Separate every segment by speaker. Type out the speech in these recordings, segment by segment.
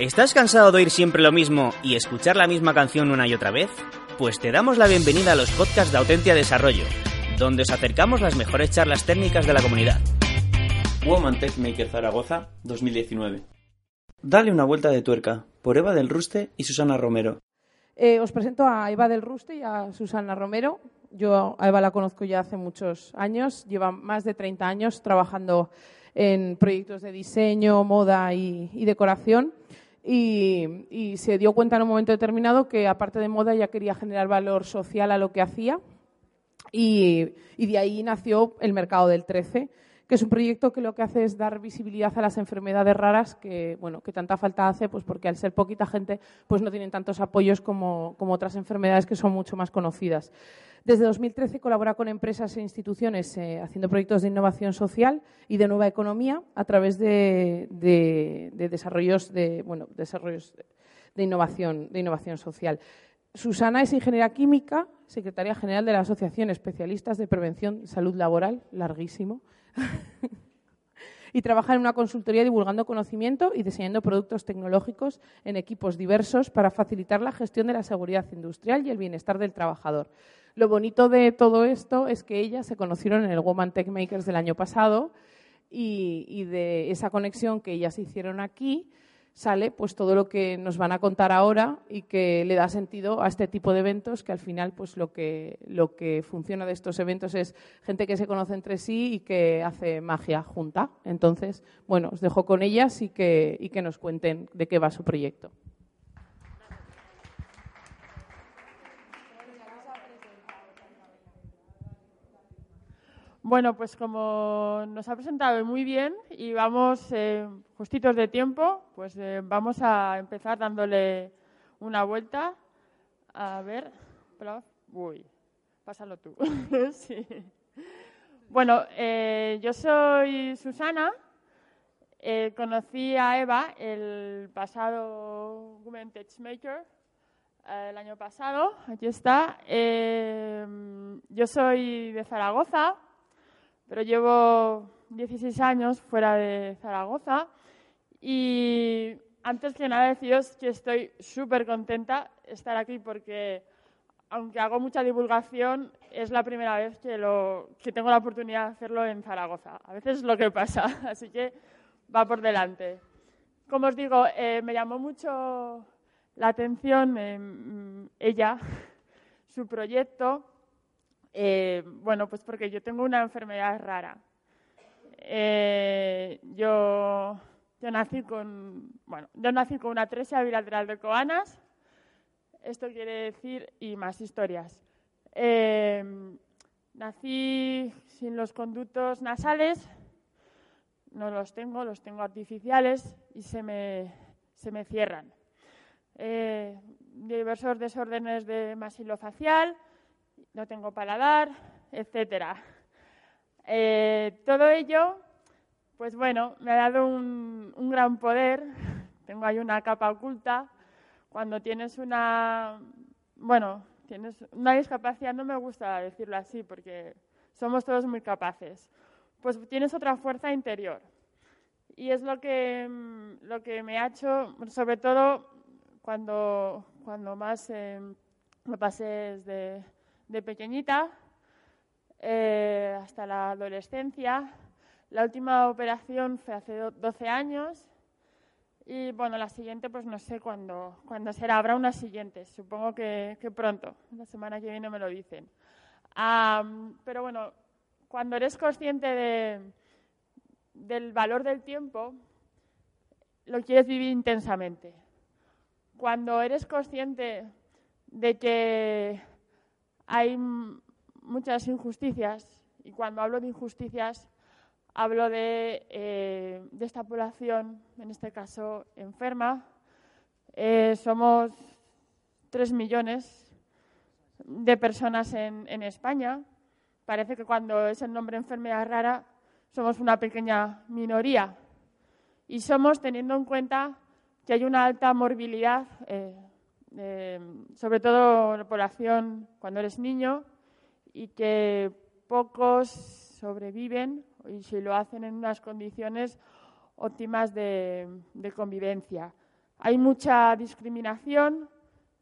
Speaker 1: ¿Estás cansado de oír siempre lo mismo y escuchar la misma canción una y otra vez? Pues te damos la bienvenida a los podcasts de Autentia Desarrollo, donde os acercamos las mejores charlas técnicas de la comunidad.
Speaker 2: Woman Tech Maker Zaragoza 2019. Dale una vuelta de tuerca por Eva del Ruste y Susana Romero.
Speaker 3: Eh, os presento a Eva del Ruste y a Susana Romero. Yo a Eva la conozco ya hace muchos años, lleva más de 30 años trabajando en proyectos de diseño, moda y, y decoración. Y, se dio cuenta en un momento determinado que, aparte de moda, ya quería generar valor social a lo que hacía. Y, y de ahí nació el mercado del 13, que es un proyecto que lo que hace es dar visibilidad a las enfermedades raras que, bueno, que tanta falta hace, pues porque al ser poquita gente, pues no tienen tantos apoyos como, otras enfermedades que son mucho más conocidas. Desde 2013 colabora con empresas e instituciones eh, haciendo proyectos de innovación social y de nueva economía a través de desarrollos, de, bueno, desarrollos de, innovación, de innovación social. Susana es ingeniera química, secretaria general de la Asociación Especialistas de Prevención y Salud Laboral, larguísimo, y trabaja en una consultoría divulgando conocimiento y diseñando productos tecnológicos en equipos diversos para facilitar la gestión de la seguridad industrial y el bienestar del trabajador. Lo bonito de todo esto es que ellas se conocieron en el Woman Tech Makers del año pasado y, y de esa conexión que ellas hicieron aquí sale pues todo lo que nos van a contar ahora y que le da sentido a este tipo de eventos que al final pues lo que lo que funciona de estos eventos es gente que se conoce entre sí y que hace magia junta. Entonces, bueno, os dejo con ellas y que y que nos cuenten de qué va su proyecto.
Speaker 4: Bueno, pues como nos ha presentado muy bien y vamos eh, justitos de tiempo, pues eh, vamos a empezar dándole una vuelta. A ver, uy, pásalo tú. sí. Bueno, eh, yo soy Susana. Conocí a Eva el pasado Women Maker, el año pasado. Aquí está. yo soy de Zaragoza pero llevo 16 años fuera de Zaragoza y antes que nada deciros que estoy súper contenta de estar aquí porque aunque hago mucha divulgación, es la primera vez que, tengo la oportunidad de hacerlo en Zaragoza. A veces es lo que pasa, así que va por delante. Como os digo, eh, me llamó mucho la atención eh, ella, su proyecto, eh, bueno, pues porque yo tengo una enfermedad rara. Eh, yo, yo, nací con, bueno, yo nací con una atresia bilateral de coanas. Esto quiere decir, y más historias. Eh, nací sin los conductos nasales, no los tengo, los tengo artificiales y se me, se me cierran. Diversos desórdenes de masilofacial, no tengo paladar, etcétera. Eh, todo ello, pues bueno, me ha dado un, gran poder. Tengo ahí una capa oculta. Cuando tienes una, bueno, tienes una discapacidad, no me gusta decirlo así porque somos todos muy capaces. Pues tienes otra fuerza interior. Y es lo que, lo que me ha hecho, sobre todo cuando, cuando más eh, me pasé desde de pequeñita eh, hasta la adolescencia. La última operación fue hace 12 años y bueno, la siguiente pues no sé cuándo, cuándo será. Habrá una siguiente, supongo que, pronto. La semana que viene me lo dicen. Pero bueno, cuando eres consciente de, del valor del tiempo, lo quieres vivir intensamente. Cuando eres consciente de que hay muchas injusticias y cuando hablo de injusticias hablo de, eh, esta población, en este caso enferma. Eh, somos tres millones de personas en, en, España. Parece que cuando es el nombre enfermedad rara somos una pequeña minoría. Y somos teniendo en cuenta que hay una alta morbilidad. Eh, eh, sobre todo la población cuando eres niño, y que pocos sobreviven y si lo hacen en unas condiciones óptimas de, de convivencia. Hay mucha discriminación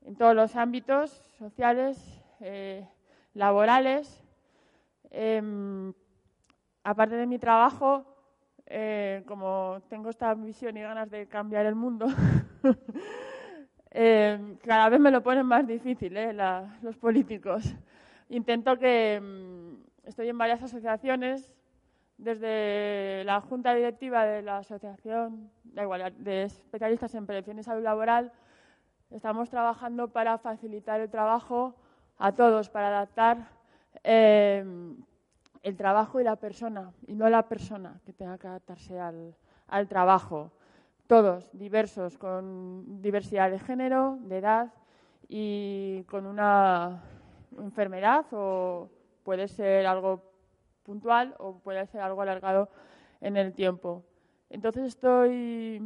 Speaker 4: en todos los ámbitos sociales, eh, laborales. Em, aparte de mi trabajo, eh, como tengo esta visión y ganas de cambiar el mundo, em, cada vez me lo ponen más difícil eh, los políticos. Intento que em, estoy en varias asociaciones, desde la Junta Directiva de la Asociación de Especialistas en Prevención y Salud Laboral, estamos trabajando para facilitar el trabajo a todos, para adaptar eh, el trabajo y la persona, y no la persona que tenga que adaptarse al trabajo. Todos diversos, con diversidad de género, de edad y con una enfermedad o puede ser algo puntual o puede ser algo alargado en el tiempo. Entonces estoy,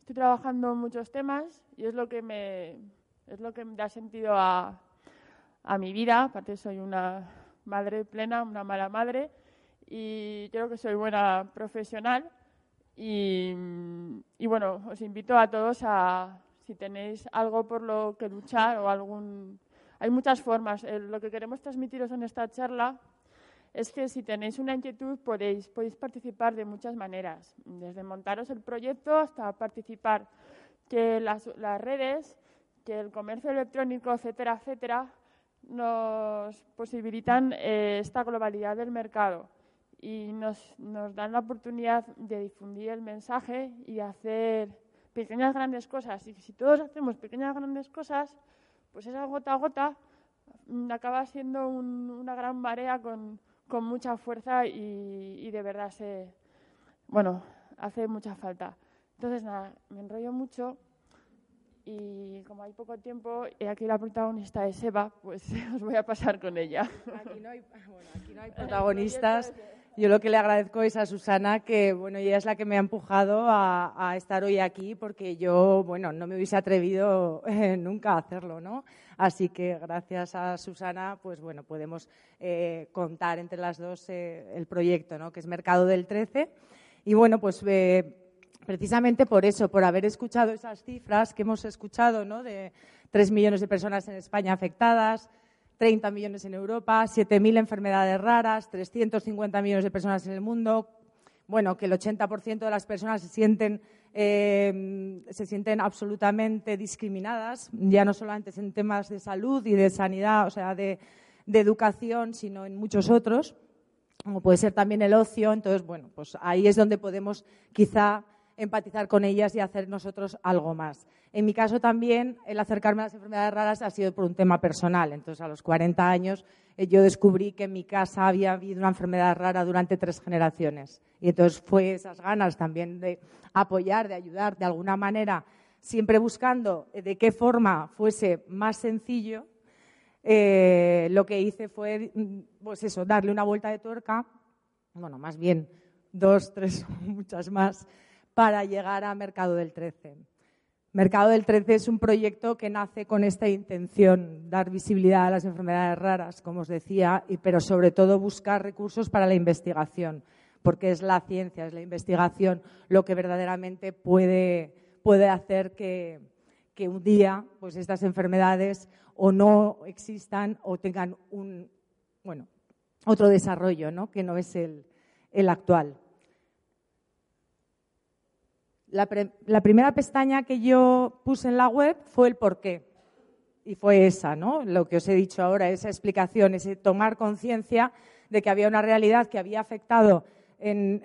Speaker 4: estoy trabajando muchos temas y es lo que me, es lo que da sentido a, a mi vida. Aparte soy una madre plena, una mala madre y creo que soy buena profesional. Y, bueno, os invito a todos a, si tenéis algo por lo que luchar o algún... Hay muchas formas. lo que queremos transmitiros en esta charla es que si tenéis una inquietud podéis, podéis participar de muchas maneras, desde montaros el proyecto hasta participar, que las, las redes, que el comercio electrónico, etcétera, etcétera, nos posibilitan eh, esta globalidad del mercado y nos, nos dan la oportunidad de difundir el mensaje y hacer pequeñas grandes cosas. Y si todos hacemos pequeñas grandes cosas, pues esa gota a gota mm, acaba siendo una gran marea con, con mucha fuerza y, de verdad se, bueno, hace mucha falta. Entonces, nada, me enrollo mucho y como hay poco tiempo y aquí la protagonista es Eva, pues os voy a pasar con ella.
Speaker 5: Aquí no hay, bueno, aquí no hay protagonistas. Yo lo que le agradezco es a Susana que, bueno, ella es la que me ha empujado a, estar hoy aquí porque yo, bueno, no me hubiese atrevido eh, nunca a hacerlo, ¿no? Así que gracias a Susana, pues bueno, podemos eh, contar entre las dos eh, el proyecto, ¿no? Que es Mercado del 13. Y bueno, pues precisamente por eso, por haber escuchado esas cifras que hemos escuchado, ¿no? De tres millones de personas en España afectadas, 30 millones en Europa, 7.000 enfermedades raras, 350 millones de personas en el mundo. Bueno, que el 80% de las personas se sienten, eh, se sienten absolutamente discriminadas, ya no solamente en temas de salud y de sanidad, o sea, de, de educación, sino en muchos otros, como puede ser también el ocio. Entonces, bueno, pues ahí es donde podemos quizá empatizar con ellas y hacer nosotros algo más. En mi caso también, el acercarme a las enfermedades raras ha sido por un tema personal. Entonces, a los 40 años, eh, yo descubrí que en mi casa había habido una enfermedad rara durante tres generaciones. Y entonces fue esas ganas también de apoyar, de ayudar de alguna manera, siempre buscando de qué forma fuese más sencillo. Eh, lo que hice fue, mm, pues eso, darle una vuelta de tuerca, bueno, más bien dos, tres, muchas más, para llegar a Mercado del 13. Mercado del 13 es un proyecto que nace con esta intención, dar visibilidad a las enfermedades raras, como os decía, y, pero sobre todo buscar recursos para la investigación, porque es la ciencia, es la investigación lo que verdaderamente puede, puede hacer que, que un día pues estas enfermedades o no existan o tengan un, bueno, otro desarrollo, ¿no? que no es el, el actual. La, primera pestaña que yo puse en la web fue el por qué. Y fue esa, ¿no? Lo que os he dicho ahora, esa explicación, ese tomar conciencia de que había una realidad que había afectado en,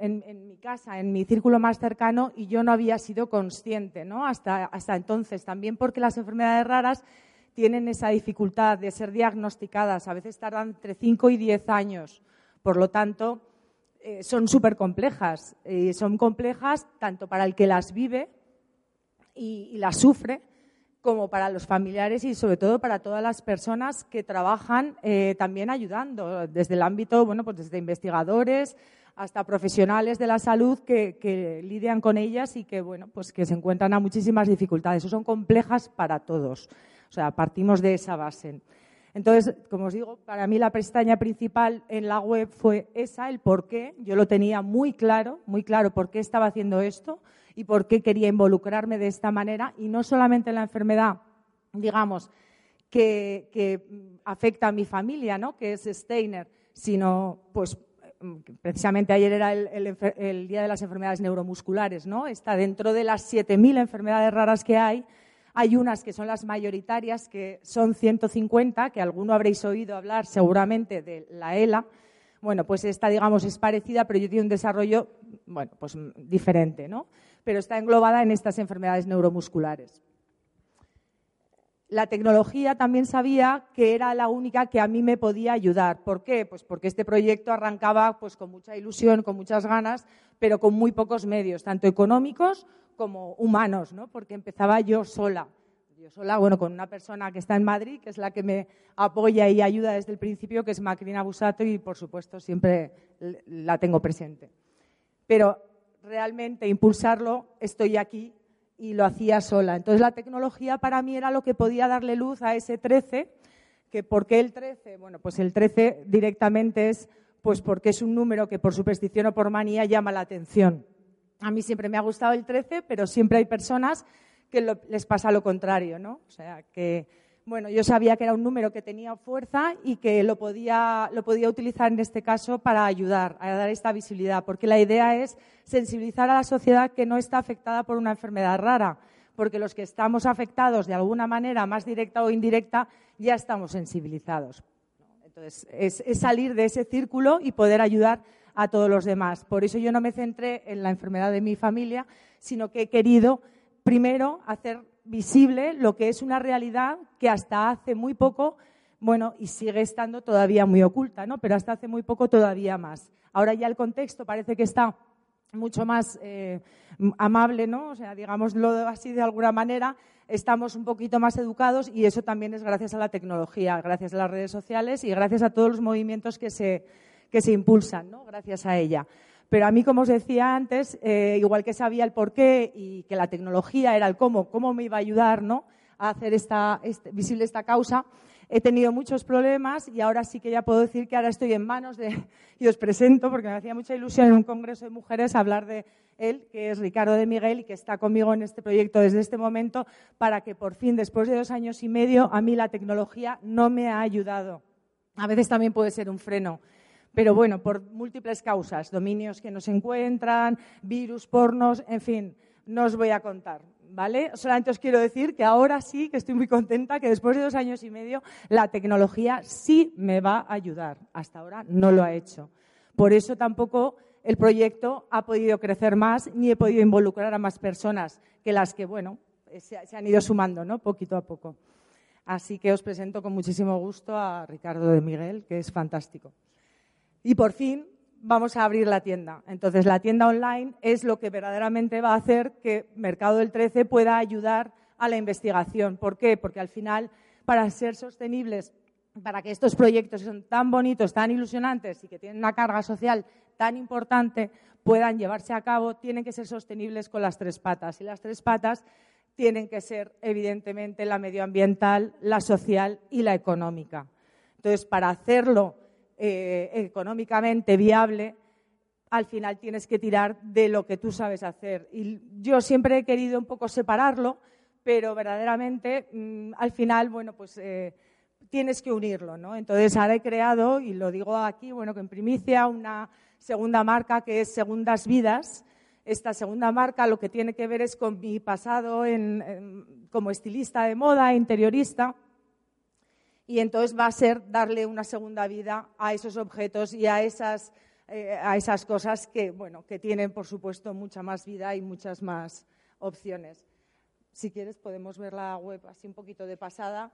Speaker 5: mi casa, en mi círculo más cercano, y yo no había sido consciente, ¿no? Hasta, hasta entonces. También porque las enfermedades raras tienen esa dificultad de ser diagnosticadas. A veces tardan entre 5 y 10 años. Por lo tanto, eh, son súper complejas. Eh, son complejas tanto para el que las vive y, las sufre, como para los familiares y sobre todo para todas las personas que trabajan eh, también ayudando, desde el ámbito, bueno, pues desde investigadores hasta profesionales de la salud que, que, lidian con ellas y que, bueno, pues que se encuentran a muchísimas dificultades. Son complejas para todos. O sea, partimos de esa base. Entonces, como os digo, para mí la pestaña principal en la web fue esa, el por qué. Yo lo tenía muy claro, muy claro por qué estaba haciendo esto y por qué quería involucrarme de esta manera y no solamente en la enfermedad, digamos, que, afecta a mi familia, ¿no? que es Steiner, sino pues precisamente ayer era el, Día de las Enfermedades Neuromusculares, ¿no? Está dentro de las 7.000 enfermedades raras que hay, hay unas que son las mayoritarias, que son 150, que alguno habréis oído hablar seguramente de la ELA. Bueno, pues esta, digamos, es parecida, pero yo tiene un desarrollo, bueno, pues diferente, ¿no? Pero está englobada en estas enfermedades neuromusculares. La tecnología también sabía que era la única que a mí me podía ayudar. ¿Por qué? Pues porque este proyecto arrancaba pues, con mucha ilusión, con muchas ganas, pero con muy pocos medios, tanto económicos como humanos, ¿no? Porque empezaba yo sola. Yo sola, bueno, con una persona que está en Madrid, que es la que me apoya y ayuda desde el principio, que es Macrina Busato, y por supuesto siempre la tengo presente. Pero realmente impulsarlo, estoy aquí y lo hacía sola. Entonces la tecnología para mí era lo que podía darle luz a ese 13, que ¿por qué el 13? Bueno, pues el 13 directamente es pues porque es un número que por superstición o por manía llama la atención. A mí siempre me ha gustado el 13, pero siempre hay personas que les pasa lo contrario, ¿no? O sea, que bueno, yo sabía que era un número que tenía fuerza y que lo podía, lo podía utilizar en este caso para ayudar a dar esta visibilidad, porque la idea es sensibilizar a la sociedad que no está afectada por una enfermedad rara, porque los que estamos afectados de alguna manera, más directa o indirecta, ya estamos sensibilizados. Entonces, es, es salir de ese círculo y poder ayudar a todos los demás. Por eso yo no me centré en la enfermedad de mi familia, sino que he querido primero hacer visible lo que es una realidad que hasta hace muy poco, bueno, y sigue estando todavía muy oculta, ¿no? Pero hasta hace muy poco todavía más. Ahora ya el contexto parece que está mucho más eh, amable, ¿no? O sea, digámoslo así de alguna manera, estamos un poquito más educados y eso también es gracias a la tecnología, gracias a las redes sociales y gracias a todos los movimientos que se, que se impulsan, ¿no? Gracias a ella. Pero a mí, como os decía antes, eh, igual que sabía el porqué y que la tecnología era el cómo, cómo me iba a ayudar ¿no? a hacer esta, este, visible esta causa, he tenido muchos problemas y ahora sí que ya puedo decir que ahora estoy en manos de, y os presento, porque me hacía mucha ilusión en un congreso de mujeres hablar de él, que es Ricardo de Miguel y que está conmigo en este proyecto desde este momento, para que por fin, después de dos años y medio, a mí la tecnología no me ha ayudado. A veces también puede ser un freno. Pero bueno, por múltiples causas, dominios que no se encuentran, virus, pornos, en fin, no os voy a contar. ¿Vale? Solamente os quiero decir que ahora sí que estoy muy contenta, que después de dos años y medio la tecnología sí me va a ayudar. Hasta ahora no lo ha hecho. Por eso tampoco el proyecto ha podido crecer más ni he podido involucrar a más personas que las que, bueno, se, han ido sumando, ¿no? Poquito a poco. Así que os presento con muchísimo gusto a Ricardo de Miguel, que es fantástico. Y por fin vamos a abrir la tienda. Entonces, la tienda online es lo que verdaderamente va a hacer que Mercado del 13 pueda ayudar a la investigación. ¿Por qué? Porque al final, para ser sostenibles, para que estos proyectos son tan bonitos, tan ilusionantes y que tienen una carga social tan importante, puedan llevarse a cabo, tienen que ser sostenibles con las tres patas. Y las tres patas tienen que ser, evidentemente, la medioambiental, la social y la económica. Entonces, para hacerlo eh, económicamente viable, al final tienes que tirar de lo que tú sabes hacer. Y yo siempre he querido un poco separarlo, pero verdaderamente mm, al final, bueno, pues eh, tienes que unirlo, ¿no? Entonces ahora he creado, y lo digo aquí, bueno, que en primicia, una segunda marca que es Segundas Vidas. Esta segunda marca lo que tiene que ver es con mi pasado como estilista de moda, interiorista y entonces va a ser darle una segunda vida a esos objetos y a esas, eh, a esas cosas que, bueno, que tienen, por supuesto, mucha más vida y muchas más opciones. Si quieres, podemos ver la web así un poquito de pasada.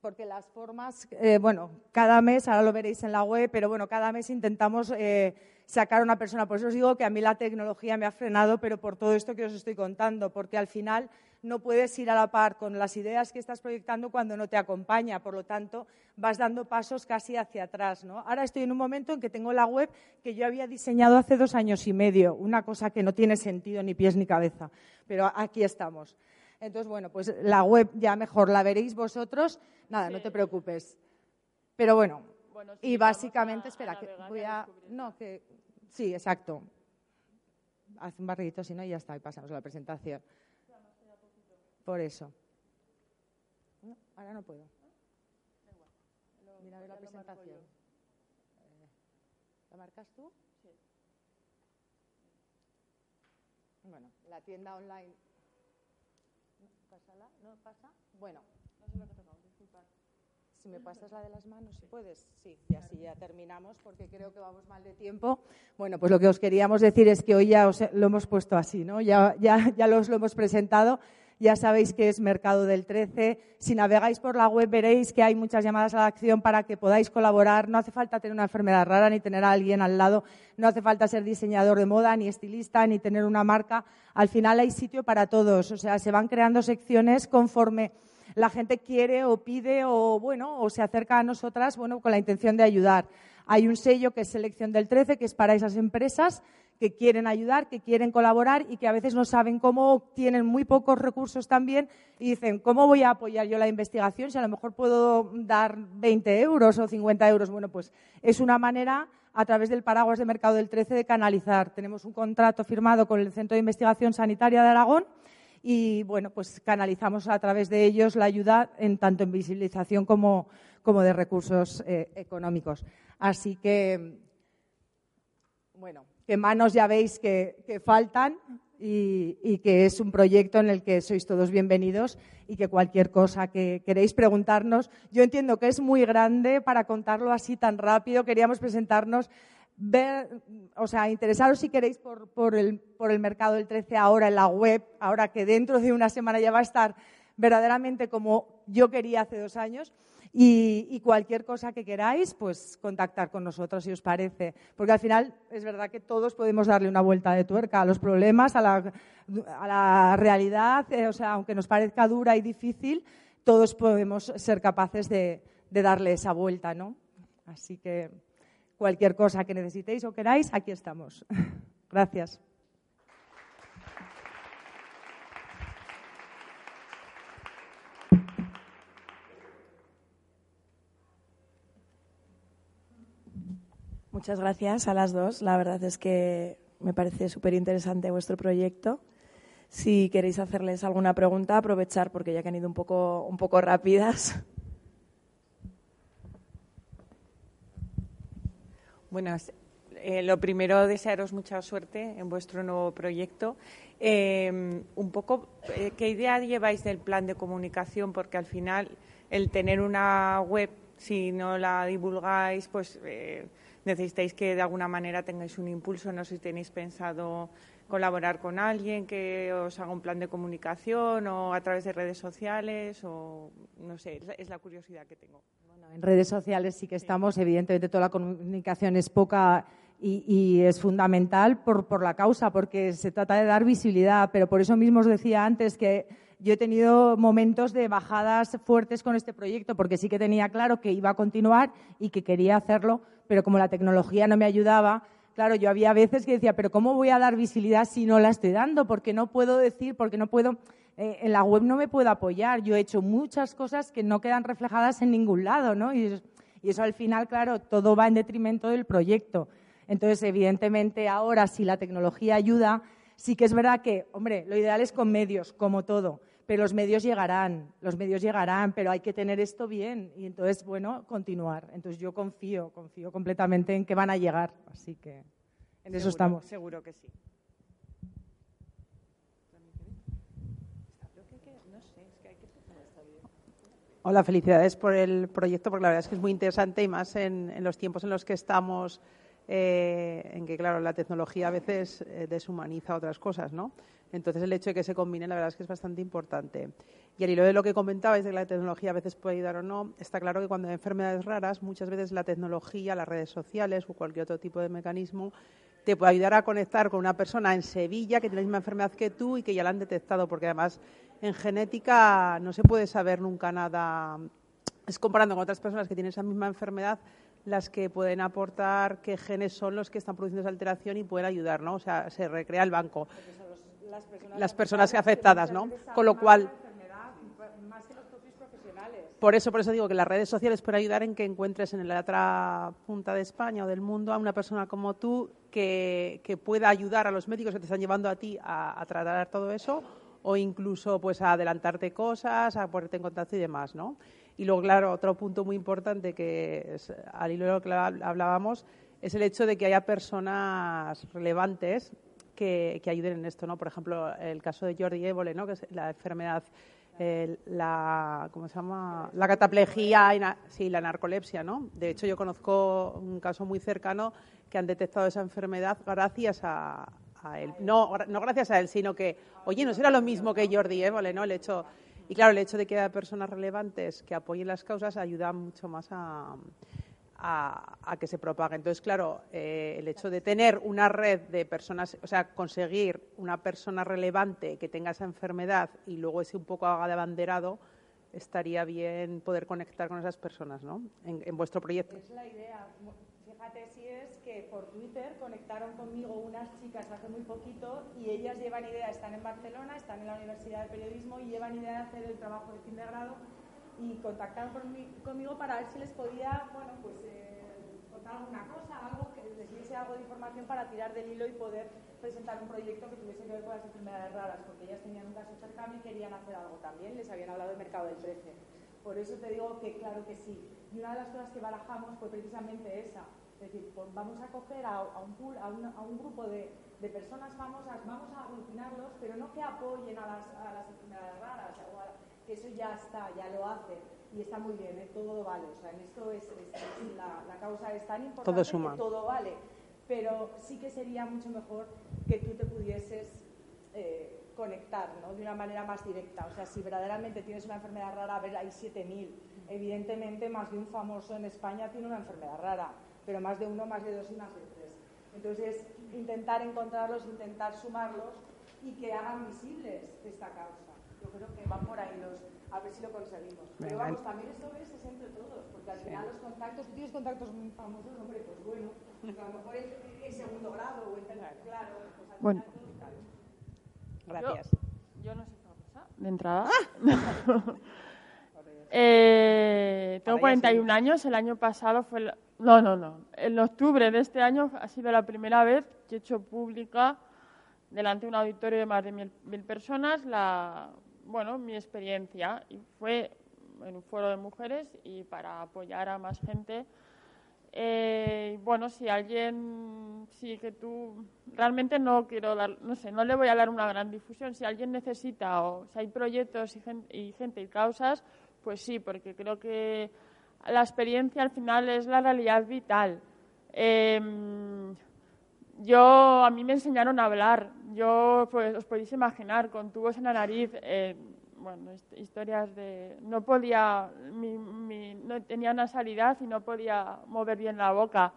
Speaker 5: Porque las formas, eh, bueno, cada mes, ahora lo veréis en la web, pero bueno, cada mes intentamos eh, sacar a una persona. Por eso os digo que a mí la tecnología me ha frenado, pero por todo esto que os estoy contando, porque al final no puedes ir a la par con las ideas que estás proyectando cuando no te acompaña. Por lo tanto, vas dando pasos casi hacia atrás. ¿no? Ahora estoy en un momento en que tengo la web que yo había diseñado hace dos años y medio, una cosa que no tiene sentido ni pies ni cabeza, pero aquí estamos. Entonces, bueno, pues la web ya mejor la veréis vosotros. Nada, no te preocupes. Pero bueno, y básicamente, espera, que voy a... No, que... Sí, exacto. haz un barridito, si no, y ya está, y pasamos a la presentación. Por eso. ahora no puedo. Mira, la presentación. Eh, ¿La marcas tú? Sí. Bueno, la tienda online. ¿Pásala? ¿No pasa? Bueno. No sé lo que disculpad. Si me pasas la de las manos, si puedes. Sí, y así ya terminamos porque creo que vamos mal de tiempo. Bueno, pues lo que os queríamos decir es que hoy ya os lo hemos puesto así, ¿no? Ya, ya, ya los lo hemos presentado ya sabéis que es Mercado del 13. Si navegáis por la web veréis que hay muchas llamadas a la acción para que podáis colaborar. No hace falta tener una enfermedad rara ni tener a alguien al lado. No hace falta ser diseñador de moda, ni estilista, ni tener una marca. Al final hay sitio para todos. O sea, se van creando secciones conforme la gente quiere o pide o, bueno, o se acerca a nosotras, bueno, con la intención de ayudar. Hay un sello que es Selección del 13, que es para esas empresas que quieren ayudar, que quieren colaborar y que a veces no saben cómo, tienen muy pocos recursos también y dicen, ¿cómo voy a apoyar yo la investigación si a lo mejor puedo dar 20 euros o 50 euros? Bueno, pues es una manera a través del paraguas de mercado del 13 de canalizar. Tenemos un contrato firmado con el Centro de Investigación Sanitaria de Aragón y bueno, pues canalizamos a través de ellos la ayuda en tanto en visibilización como, de recursos eh, económicos. Así que, bueno, que manos ya veis que, faltan y, que es un proyecto en el que sois todos bienvenidos y que cualquier cosa que queréis preguntarnos, yo entiendo que es muy grande para contarlo así tan rápido, queríamos presentarnos, ver, o sea, interesaros si queréis por, el, por el mercado del 13 ahora en la web, ahora que dentro de una semana ya va a estar verdaderamente como yo quería hace dos años. Y, cualquier cosa que queráis, pues contactar con nosotros si os parece. Porque al final es verdad que todos podemos darle una vuelta de tuerca a los problemas, a la, realidad. Eh, o sea, aunque nos parezca dura y difícil, todos podemos ser capaces de, de darle esa vuelta, ¿no? Así que cualquier cosa que necesitéis o queráis, aquí estamos. Gracias.
Speaker 6: Muchas gracias a las dos. La verdad es que me parece súper interesante vuestro proyecto. Si queréis hacerles alguna pregunta, aprovechar porque ya que han ido un poco, un poco rápidas.
Speaker 7: Bueno, eh, lo primero, desearos mucha suerte en vuestro nuevo proyecto. Eh, un poco, eh, ¿qué idea lleváis del plan de comunicación? Porque al final, el tener una web, si no la divulgáis, pues necesitáis que de alguna manera tengáis un impulso. No sé si tenéis pensado colaborar con alguien que os haga un plan de comunicación o a través de redes sociales o no sé, es la curiosidad que tengo.
Speaker 5: Bueno, en redes sociales sí que estamos, evidentemente toda la comunicación es poca y, es fundamental por, por, la causa, porque se trata de dar visibilidad, pero por eso mismo os decía antes que yo he tenido momentos de bajadas fuertes con este proyecto, porque sí que tenía claro que iba a continuar y que quería hacerlo, pero como la tecnología no me ayudaba, claro, yo había veces que decía, pero ¿cómo voy a dar visibilidad si no la estoy dando? Porque no puedo decir, porque no puedo, eh, en la web no me puedo apoyar. Yo he hecho muchas cosas que no quedan reflejadas en ningún lado, ¿no? Y, y eso al final, claro, todo va en detrimento del proyecto. Entonces, evidentemente, ahora si la tecnología ayuda, sí que es verdad que, hombre, lo ideal es con medios, como todo pero los medios llegarán, los medios llegarán, pero hay que tener esto bien y entonces, bueno, continuar. Entonces yo confío, confío completamente en que van a llegar, así que en eso estamos.
Speaker 7: Seguro que sí.
Speaker 8: Hola, felicidades por el proyecto, porque la verdad es que es muy interesante y más en, los tiempos en los que estamos, eh, en que, claro, la tecnología a veces eh, deshumaniza otras cosas, ¿no? Entonces, el hecho de que se combine, la verdad es que es bastante importante. Y al hilo de lo que comentabais de que la tecnología a veces puede ayudar o no, está claro que cuando hay enfermedades raras, muchas veces la tecnología, las redes sociales o cualquier otro tipo de mecanismo te puede ayudar a conectar con una persona en Sevilla que tiene la misma enfermedad que tú y que ya la han detectado, porque además en genética no se puede saber nunca nada. Es comparando con otras personas que tienen esa misma enfermedad las que pueden aportar qué genes son los que están produciendo esa alteración y pueden ayudar, ¿no? O sea, se recrea el banco las personas, afectadas, ¿no? Con lo cual... por eso, por eso digo que las redes sociales pueden ayudar en que encuentres en la otra punta de España o del mundo a una persona como tú que, pueda ayudar a los médicos que te están llevando a ti a, tratar todo eso o incluso pues a adelantarte cosas, a ponerte en contacto y demás, ¿no? Y luego, claro, otro punto muy importante que es, al hilo de lo que hablábamos es el hecho de que haya personas relevantes que, ayuden en esto, ¿no? Por ejemplo, el caso de Jordi Évole, ¿no? Que es la enfermedad la ¿cómo se llama? la cataplejía y sí, la narcolepsia, ¿no? De hecho, yo conozco un caso muy cercano que han detectado esa enfermedad gracias a, él. No, no gracias a él, sino que, oye, no será lo mismo que Jordi Évole, ¿no? El hecho y claro, el hecho de que haya personas relevantes que apoyen las causas ayuda mucho más a, a, que se propague. Entonces, claro, eh, el hecho de tener una red de personas, o sea, conseguir una persona relevante que tenga esa enfermedad y luego ese un poco haga de abanderado, estaría bien poder conectar con esas personas, ¿no? En, vuestro proyecto.
Speaker 5: Es la idea. Fíjate si es que por Twitter conectaron conmigo unas chicas hace muy poquito y ellas llevan idea, están en Barcelona, están en la Universidad de Periodismo y llevan idea de hacer el trabajo de fin de grado y contactaron conmigo para ver si les podía, bueno, pues eh, contar alguna cosa, algo que les diese algo de información para tirar del hilo y poder presentar un proyecto que tuviese que ver con las enfermedades raras, porque ellas tenían un caso cercano y querían hacer algo también, les habían hablado del mercado del 13. Por eso te digo que claro que sí. Y una de las cosas que barajamos fue precisamente esa. Es decir, pues vamos a coger a, un, pool, a, un grupo de, de, personas famosas, vamos a aglutinarlos, pero no que apoyen a las, a las enfermedades raras, o a, que eso ya está, ya lo hace y está muy bien, ¿eh? todo vale. O sea, en esto es, la, causa es tan importante que todo vale. Pero sí que sería mucho mejor que tú te pudieses eh, conectar ¿no? de una manera más directa. O sea, si verdaderamente tienes una enfermedad rara, a ver, hay 7.000. Evidentemente, más de un famoso en España tiene una enfermedad rara, pero más de uno, más de dos y más de tres. Entonces, intentar encontrarlos, intentar sumarlos y que hagan visibles esta causa yo creo que van por ahí los, a ver si lo conseguimos. Pero vamos, también esto es, es entre todos, porque al final los contactos, tú tienes contactos muy famosos, hombre, pues bueno, pues a lo mejor en, segundo grado o en tercer claro, pues al
Speaker 4: bueno.
Speaker 8: Gracias.
Speaker 4: Yo, no sé famosa, de entrada. eh, tengo 41 años, el año pasado fue... no, no, no. En octubre de este año ha sido la primera vez que he hecho pública delante de un auditorio de más de mil, mil personas la, bueno, mi experiencia y fue en un foro de mujeres y para apoyar a más gente. Eh, bueno, si alguien, sí que tú, realmente no quiero dar, no sé, no le voy a dar una gran difusión. Si alguien necesita o si hay proyectos y gente y, gente y causas, pues sí, porque creo que la experiencia al final es la realidad vital. Eh, yo, a mí me enseñaron a hablar. Yo, pues, os podéis imaginar, con tubos en la nariz, eh, bueno, historias de... No podía, no tenía nasalidad y no podía mover bien la boca.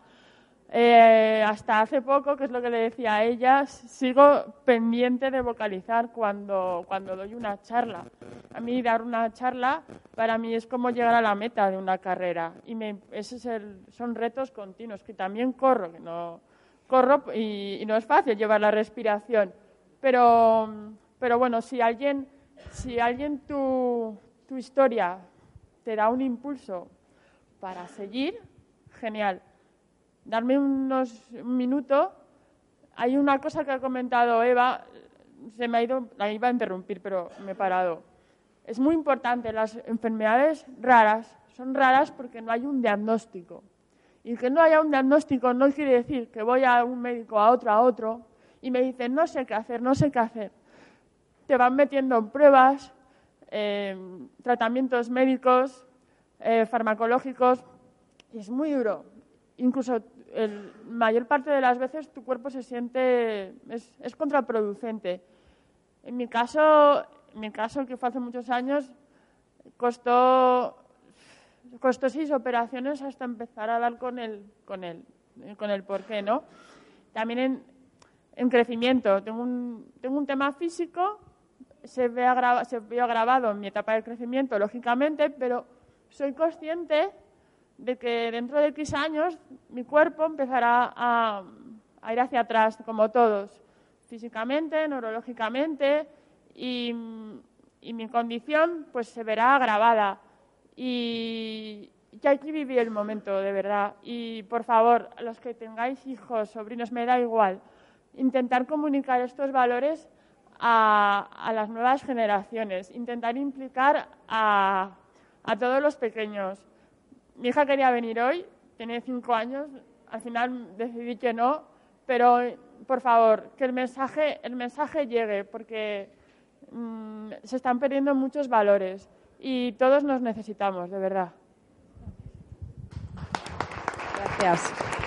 Speaker 4: Eh, hasta hace poco, que es lo que le decía a ellas, sigo pendiente de vocalizar cuando, cuando doy una charla. A mí dar una charla para mí es como llegar a la meta de una carrera y me, es el, son retos continuos que también corro, que no, corro y, no es fácil llevar la respiración. Pero, pero bueno, si alguien, si alguien tu, tu historia te da un impulso para seguir, genial. Darme unos un minuto. Hay una cosa que ha comentado Eva, se me ha ido, la iba a interrumpir, pero me he parado. Es muy importante, las enfermedades raras son raras porque no hay un diagnóstico. Y que no haya un diagnóstico no quiere decir que voy a un médico, a otro, a otro, y me dicen, no sé qué hacer, no sé qué hacer. Te van metiendo en pruebas, eh, tratamientos médicos, eh, farmacológicos, y es muy duro. Incluso la mayor parte de las veces tu cuerpo se siente, es, es contraproducente. En mi caso, en mi caso, que fue hace muchos años, costó costó seis operaciones hasta empezar a dar con el, con el, con el por qué, ¿no? También en, en crecimiento. Tengo un, tengo un tema físico, se ve, se ve agravado en mi etapa de crecimiento, lógicamente, pero soy consciente de que dentro de X años mi cuerpo empezará a, ir hacia atrás, como todos, físicamente, neurológicamente, y, y mi condición pues se verá agravada y que hay que vivir el momento, de verdad. Y por favor, los que tengáis hijos, sobrinos, me da igual, intentar comunicar estos valores a, a las nuevas generaciones, intentar implicar a, a todos los pequeños. Mi hija quería venir hoy, tiene cinco años, al final decidí que no, pero por favor, que el mensaje, llegue, porque mm, se están perdiendo muchos valores y todos nos necesitamos, de verdad.
Speaker 5: Gracias.